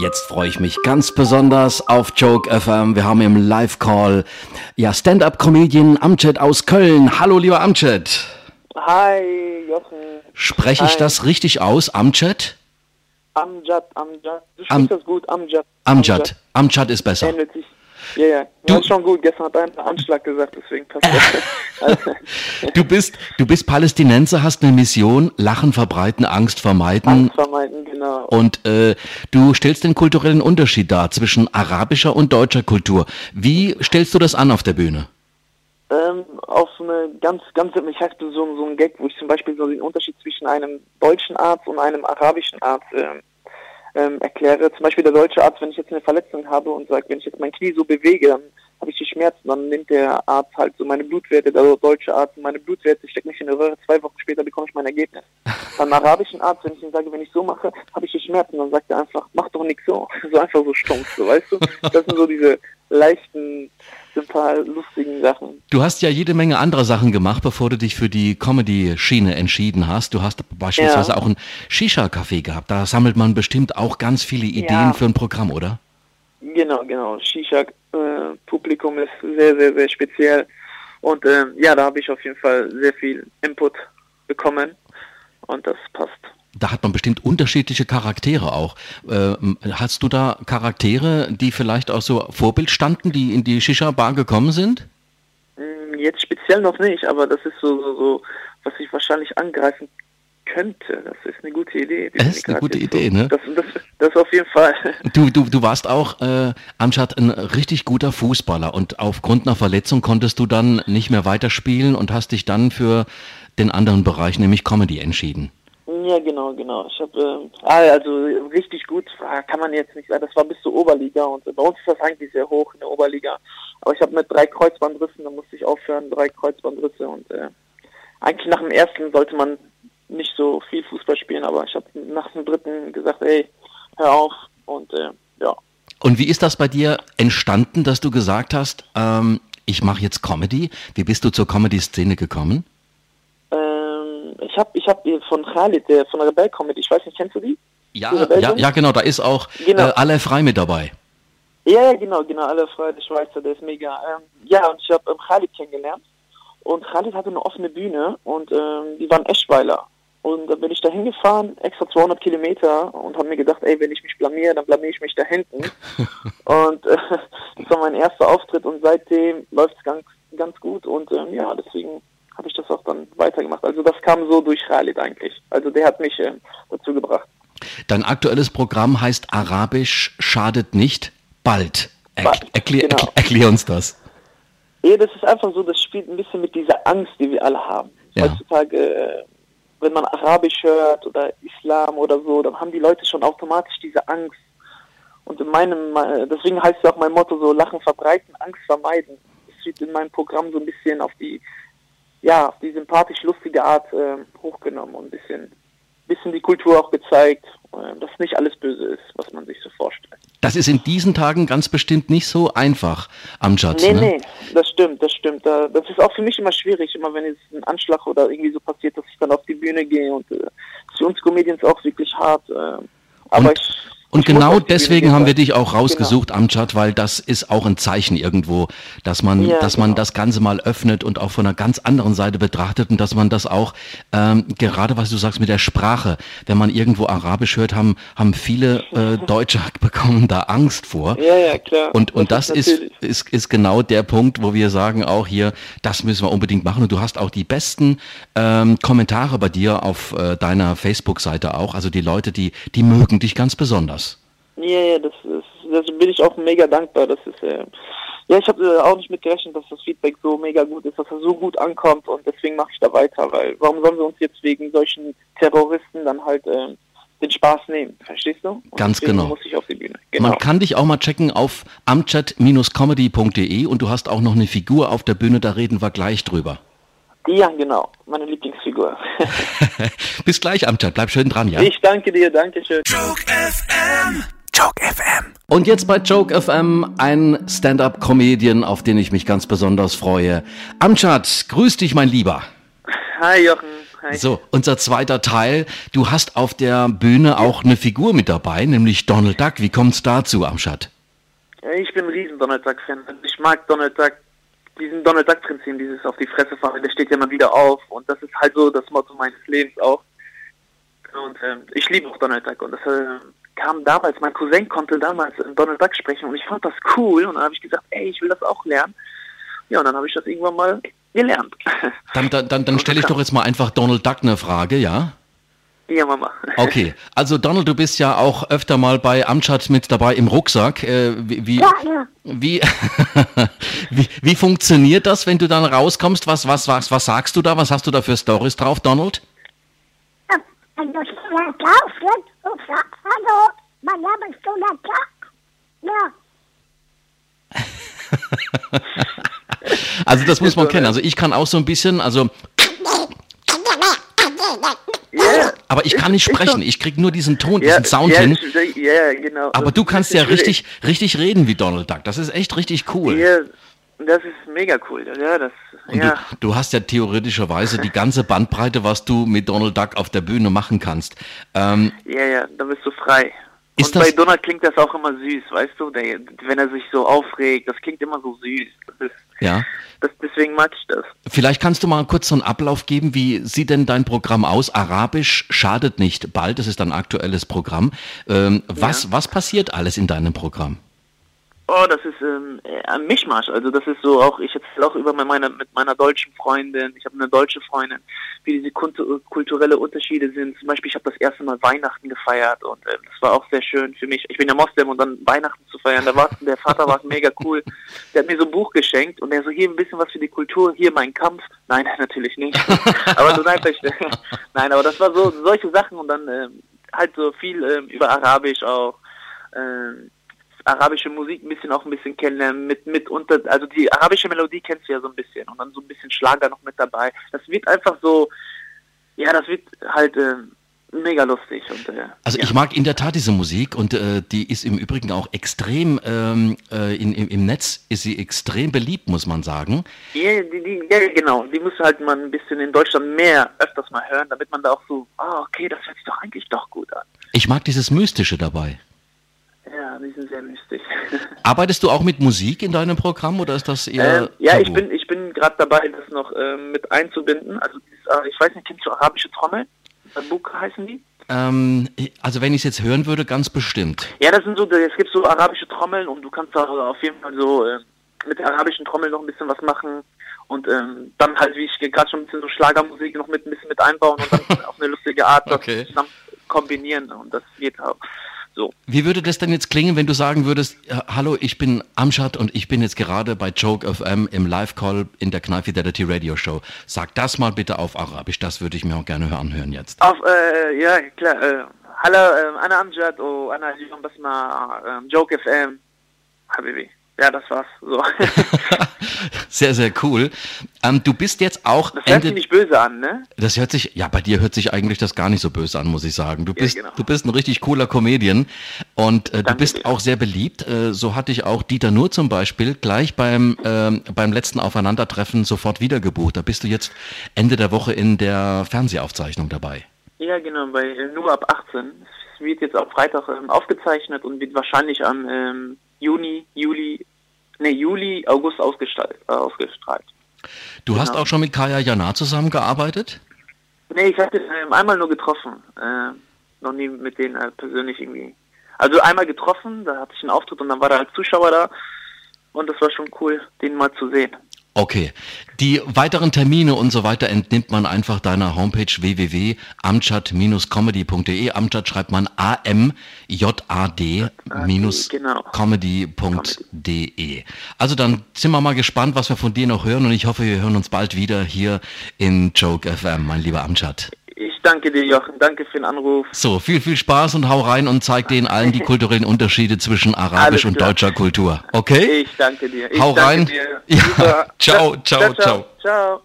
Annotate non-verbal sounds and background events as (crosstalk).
Jetzt freue ich mich ganz besonders auf Joke FM. Wir haben im Live-Call ja Stand-up-Comedian Amcet aus Köln. Hallo, lieber Amcet. Hi, Jochen. Spreche ich Hi. das richtig aus, Amcet? Amjad, Amjad. Du Am- sprichst das gut, Amjad. Amjad. Amjad ist besser. Ähnelt sich. Ja, ja. Du- hast schon gut. Gestern hat einer Anschlag gesagt, deswegen passt das. (laughs) Du bist, du bist Palästinenser, hast eine Mission, Lachen verbreiten, Angst vermeiden. Angst vermeiden, genau. Und äh, du stellst den kulturellen Unterschied dar zwischen arabischer und deutscher Kultur. Wie stellst du das an auf der Bühne? Ähm, auf so eine ganz, ganz, ich hatte so, so einen Gag, wo ich zum Beispiel so den Unterschied zwischen einem deutschen Arzt und einem arabischen Arzt ähm, ähm, erkläre. Zum Beispiel der deutsche Arzt, wenn ich jetzt eine Verletzung habe und sagt, wenn ich jetzt mein Knie so bewege, dann habe ich die Schmerzen, dann nimmt der Arzt halt so meine Blutwerte, der deutsche Arzt meine Blutwerte, steckt mich in eine Röhre, zwei Wochen später bekomme ich mein Ergebnis. Beim arabischen Arzt, wenn ich ihm sage, wenn ich so mache, habe ich die Schmerzen, dann sagt er einfach, mach doch nichts so. (laughs) So einfach so stumpf, so weißt du? Das sind so diese leichten, ein paar lustigen Sachen. Du hast ja jede Menge andere Sachen gemacht, bevor du dich für die Comedy-Schiene entschieden hast. Du hast beispielsweise Ja. auch ein Shisha-Café gehabt. Da sammelt man bestimmt auch ganz viele Ideen Ja. für ein Programm, oder? Genau, genau. Shisha-Publikum ist sehr, sehr, sehr speziell. Und ähm, ja, da habe ich auf jeden Fall sehr viel Input bekommen. Und das passt. Da hat man bestimmt unterschiedliche Charaktere auch. Ähm, hast du da Charaktere, die vielleicht auch so Vorbild standen, die in die Shisha-Bar gekommen sind? Mm, Jetzt speziell noch nicht, aber das ist so, so, so was ich wahrscheinlich angreifen könnte. Das ist eine gute Idee. du ist eine gute Idee, so, ne? Das, das, das auf jeden Fall. (laughs) Du, du, du warst auch, äh, Amjad, ein richtig guter Fußballer und aufgrund einer Verletzung konntest du dann nicht mehr weiterspielen und hast dich dann für den anderen Bereich, nämlich Comedy, entschieden. Ja, genau, genau. Ich habe, ähm, ah, also richtig gut ah, kann man jetzt nicht sagen. Das war bis zur Oberliga und bei uns ist das eigentlich sehr hoch in der Oberliga. Aber ich habe mit drei Kreuzbandrissen, da musste ich aufhören, drei Kreuzbandrisse und äh, eigentlich nach dem ersten sollte man nicht so viel Fußball spielen, aber ich habe nach dem dritten gesagt, ey, hör auf und äh, ja. Und wie ist das bei dir entstanden, dass du gesagt hast, ähm, ich mache jetzt Comedy? Wie bist du zur Comedy-Szene gekommen? Ich habe ich hab von Khalid, der von Rebell Comedy, ich weiß nicht, kennst du die? Ja, Die ja, ja, genau, da ist auch Genau. äh, alle frei mit dabei. Ja, ja, genau, genau, alle Freude, Schweizer, der ist mega. Ähm, ja, und ich habe ähm, Khalid kennengelernt und Khalid hatte eine offene Bühne und ähm, die waren Eschweiler. Und dann bin ich da hingefahren, extra 200 Kilometer und habe mir gedacht, ey, wenn ich mich blamier, dann blamier ich mich da hinten. (laughs) und äh, das war mein erster Auftritt und seitdem läuft es ganz, ganz gut und ähm, ja, deswegen ich das auch dann weitergemacht. Also das kam so durch Khalid eigentlich. Also der hat mich ähm, dazu gebracht. Dein aktuelles Programm heißt Arabisch schadet nicht, bald. Er erklär, genau. erklär, erklär uns das. Ja, das ist einfach so, das spielt ein bisschen mit dieser Angst, die wir alle haben. Ja. Heutzutage, äh, wenn man Arabisch hört oder Islam oder so, dann haben die Leute schon automatisch diese Angst. Und in meinem, äh, deswegen heißt ja auch mein Motto so, Lachen verbreiten, Angst vermeiden. Das wird in meinem Programm so ein bisschen auf die, ja, auf die sympathisch lustige Art äh, hochgenommen und ein bisschen, bisschen die Kultur auch gezeigt, äh, dass nicht alles böse ist, was man sich so vorstellt. Das ist in diesen Tagen ganz bestimmt nicht so einfach, Amjad. Nee, ne? nee, das stimmt, das stimmt. Da- Das ist auch für mich immer schwierig, immer wenn jetzt ein Anschlag oder irgendwie so passiert, dass ich dann auf die Bühne gehe und äh, das ist für uns Comedians auch wirklich hart. Äh, aber Und- ich, Und genau deswegen haben wir dich auch rausgesucht, Amjad, weil das ist auch ein Zeichen irgendwo, dass man, Ja, dass man genau. das Ganze mal öffnet und auch von einer ganz anderen Seite betrachtet und dass man das auch, ähm, gerade was du sagst mit der Sprache, wenn man irgendwo Arabisch hört, haben, haben viele äh, Deutsche (laughs) bekommen da Angst vor. Ja, ja, klar. Und, und das, ist, natürlich. ist, ist genau der Punkt, wo wir sagen auch hier, das müssen wir unbedingt machen. Und du hast auch die besten ähm, Kommentare bei dir auf äh, deiner Facebook-Seite auch. Also die Leute, die, die mögen dich ganz besonders. Ja, ja, das ist, das bin ich auch mega dankbar. Das ist, äh, ja, ich habe äh, auch nicht mit gerechnet, dass das Feedback so mega gut ist, dass er so gut ankommt und deswegen mache ich da weiter, weil warum sollen wir uns jetzt wegen solchen Terroristen dann halt äh, den Spaß nehmen, verstehst du? Und Ganz genau. muss ich auf die Bühne. Genau. Man kann dich auch mal checken auf amchat-comedy.de und du hast auch noch eine Figur auf der Bühne, da reden wir gleich drüber. Ja, genau, meine Lieblingsfigur. (laughs) Bis gleich, Amchat, bleib schön dran, ja? Ich danke dir, danke schön. Joke FM. Joke FM. Und jetzt bei Joke FM ein Stand-up-Comedian, auf den ich mich ganz besonders freue. Amchat, grüß dich, mein Lieber. Hi Jochen, Hi. So, unser zweiter Teil. Du hast auf der Bühne auch eine Figur mit dabei, nämlich Donald Duck. Wie kommt's dazu, Amschad? Ich bin ein riesen Donald Duck-Fan. Ich mag Donald Duck, diesen Donald Duck-Prinzip, dieses auf die Fresse fahren, der steht ja immer wieder auf. Und das ist halt so das Motto meines Lebens auch. Und ähm, ich liebe auch Donald Duck. Und das äh, kam damals, mein Cousin konnte damals Donald Duck sprechen und ich fand das cool. Und dann habe ich gesagt, ey, ich will das auch lernen. Ja, und dann habe ich das irgendwann mal gelernt. (laughs) Dann, dann, dann, dann stelle ich doch jetzt mal einfach Donald Duck eine Frage, ja? Ja, Mama. Okay, also Donald, du bist ja auch öfter mal bei Amchat mit dabei im Rucksack. Äh, wie, wie, Ja, ja. wie, (laughs) wie, wie funktioniert das, wenn du dann rauskommst? Was, was, was, was sagst du da? Was hast du da für Stories drauf, Donald? Ja, ich bin ja draußen und sag, hallo, mein Name ist Donald Duck. Ja, Also das muss man kennen. Also ich kann auch so ein bisschen, also aber ich kann nicht sprechen. Ich krieg nur diesen Ton, ja, diesen Sound ja, hin. Ja, genau. Aber du kannst ja richtig, richtig reden wie Donald Duck. Das ist echt richtig cool. Ja, das ist mega cool. Ja, das, Und ja. du, du hast ja theoretischerweise die ganze Bandbreite, was du mit Donald Duck auf der Bühne machen kannst. Ähm, Ja, ja, da bist du frei. Ist und bei Donald klingt das auch immer süß, weißt du? Der, wenn er sich so aufregt, das klingt immer so süß. Das ist, ja. Deswegen mag ich das. Vielleicht kannst du mal kurz so einen Ablauf geben. Wie sieht denn dein Programm aus? Arabisch schadet nicht bald. Das ist ein aktuelles Programm. Ähm, was, was passiert alles in deinem Programm? Oh, das ist ähm, äh, ein Mischmasch. Also das ist so auch, ich erzähle auch über meine, mit meiner deutschen Freundin, ich habe eine deutsche Freundin, wie diese kultu- kulturelle Unterschiede sind. Zum Beispiel, ich habe das erste Mal Weihnachten gefeiert und äh, das war auch sehr schön für mich. Ich bin ja Moslem und dann Weihnachten zu feiern, da war der Vater war mega cool. Der hat mir so ein Buch geschenkt und der so, hier ein bisschen was für die Kultur, hier mein Kampf. Nein, (laughs) natürlich nicht. aber so nein, (laughs) nein, aber das war so solche Sachen und dann ähm, halt so viel ähm, über Arabisch auch. Ähm, arabische Musik ein bisschen auch ein bisschen kennenlernen, mit, mit unter, also die arabische Melodie kennst du ja so ein bisschen und dann so ein bisschen Schlager noch mit dabei. Das wird einfach so, ja, das wird halt äh, mega lustig. Und, äh, Also ja. ich mag in der Tat diese Musik und äh, die ist im Übrigen auch extrem, ähm, äh, in, im, im Netz ist sie extrem beliebt, muss man sagen. Ja, die, die, ja, genau, die muss halt man ein bisschen in Deutschland mehr öfters mal hören, damit man da auch so, ah, okay, das hört sich doch eigentlich doch gut an. Ich mag dieses Mystische dabei. Ja, die sind sehr lustig. (laughs) Arbeitest du auch mit Musik in deinem Programm oder ist das eher Ähm, ja, ich tabu? bin, ich bin gerade dabei, das noch ähm, mit einzubinden. Also, äh, ich weiß nicht, kennst du arabische Trommel? Babuka heißen die? Ähm, also wenn ich es jetzt hören würde, ganz bestimmt. Ja, das sind so, es gibt so arabische Trommeln und du kannst da auf jeden Fall so äh, mit der arabischen Trommel noch ein bisschen was machen und ähm, dann halt, wie ich gerade schon ein bisschen so Schlagermusik noch mit ein bisschen mit einbauen und dann (laughs) auf eine lustige Art das Okay. zusammen kombinieren und das geht auch so. Wie würde das denn jetzt klingen, wenn du sagen würdest, äh, hallo, ich bin Amschad und ich bin jetzt gerade bei Joke FM im Live-Call in der Kneife Fidelity Radio Show. Sag das mal bitte auf Arabisch, das würde ich mir auch gerne anhören jetzt. Auf, äh, ja, klar. Äh, hallo, äh, Anna Amjad und Anna Lyon Basma, ähm, Joke FM, Habibi. Ja, das war's. So. (laughs) sehr, sehr cool. Ähm, du bist jetzt auch Das hört sich Ende... nicht böse an, ne? Das hört sich, ja, bei dir hört sich eigentlich das gar nicht so böse an, muss ich sagen. Du bist, genau. du bist ein richtig cooler Comedian und äh, du bist dir. auch sehr beliebt. Äh, so hatte ich auch Dieter Nuhr zum Beispiel gleich beim, ähm, beim letzten Aufeinandertreffen sofort wieder gebucht. Da bist du jetzt Ende der Woche in der Fernsehaufzeichnung dabei. Ja, genau, bei äh, nur ab 18. Es wird jetzt am Freitag ähm, aufgezeichnet und wird wahrscheinlich am ähm, Juni, Juli, ne, Juli, August ausgestrahlt. Äh, ausgestrahlt. Du hast Genau. auch schon mit Kaya Jana zusammengearbeitet? Nee, ich hatte ähm, einmal nur getroffen. Äh, noch nie mit denen äh, persönlich irgendwie. Also einmal getroffen, da hatte ich einen Auftritt und dann war da als Zuschauer da. Und das war schon cool, den mal zu sehen. Okay. Die weiteren Termine und so weiter entnimmt man einfach deiner Homepage www.amchat-comedy.de. Amchat schreibt man A-M-J-A-D minus genau. comedy.de. Also dann sind wir mal gespannt, was wir von dir noch hören und ich hoffe, wir hören uns bald wieder hier in Joke FM, mein lieber Amchat. Danke dir, Jochen. Danke für den Anruf. So, viel, viel Spaß und hau rein und zeig denen allen die (laughs) kulturellen Unterschiede zwischen arabisch und deutscher Kultur. Okay? Ich danke dir. Ich Hau danke rein. Dir. Ja. Super. Ciao, ciao, ciao. Ciao.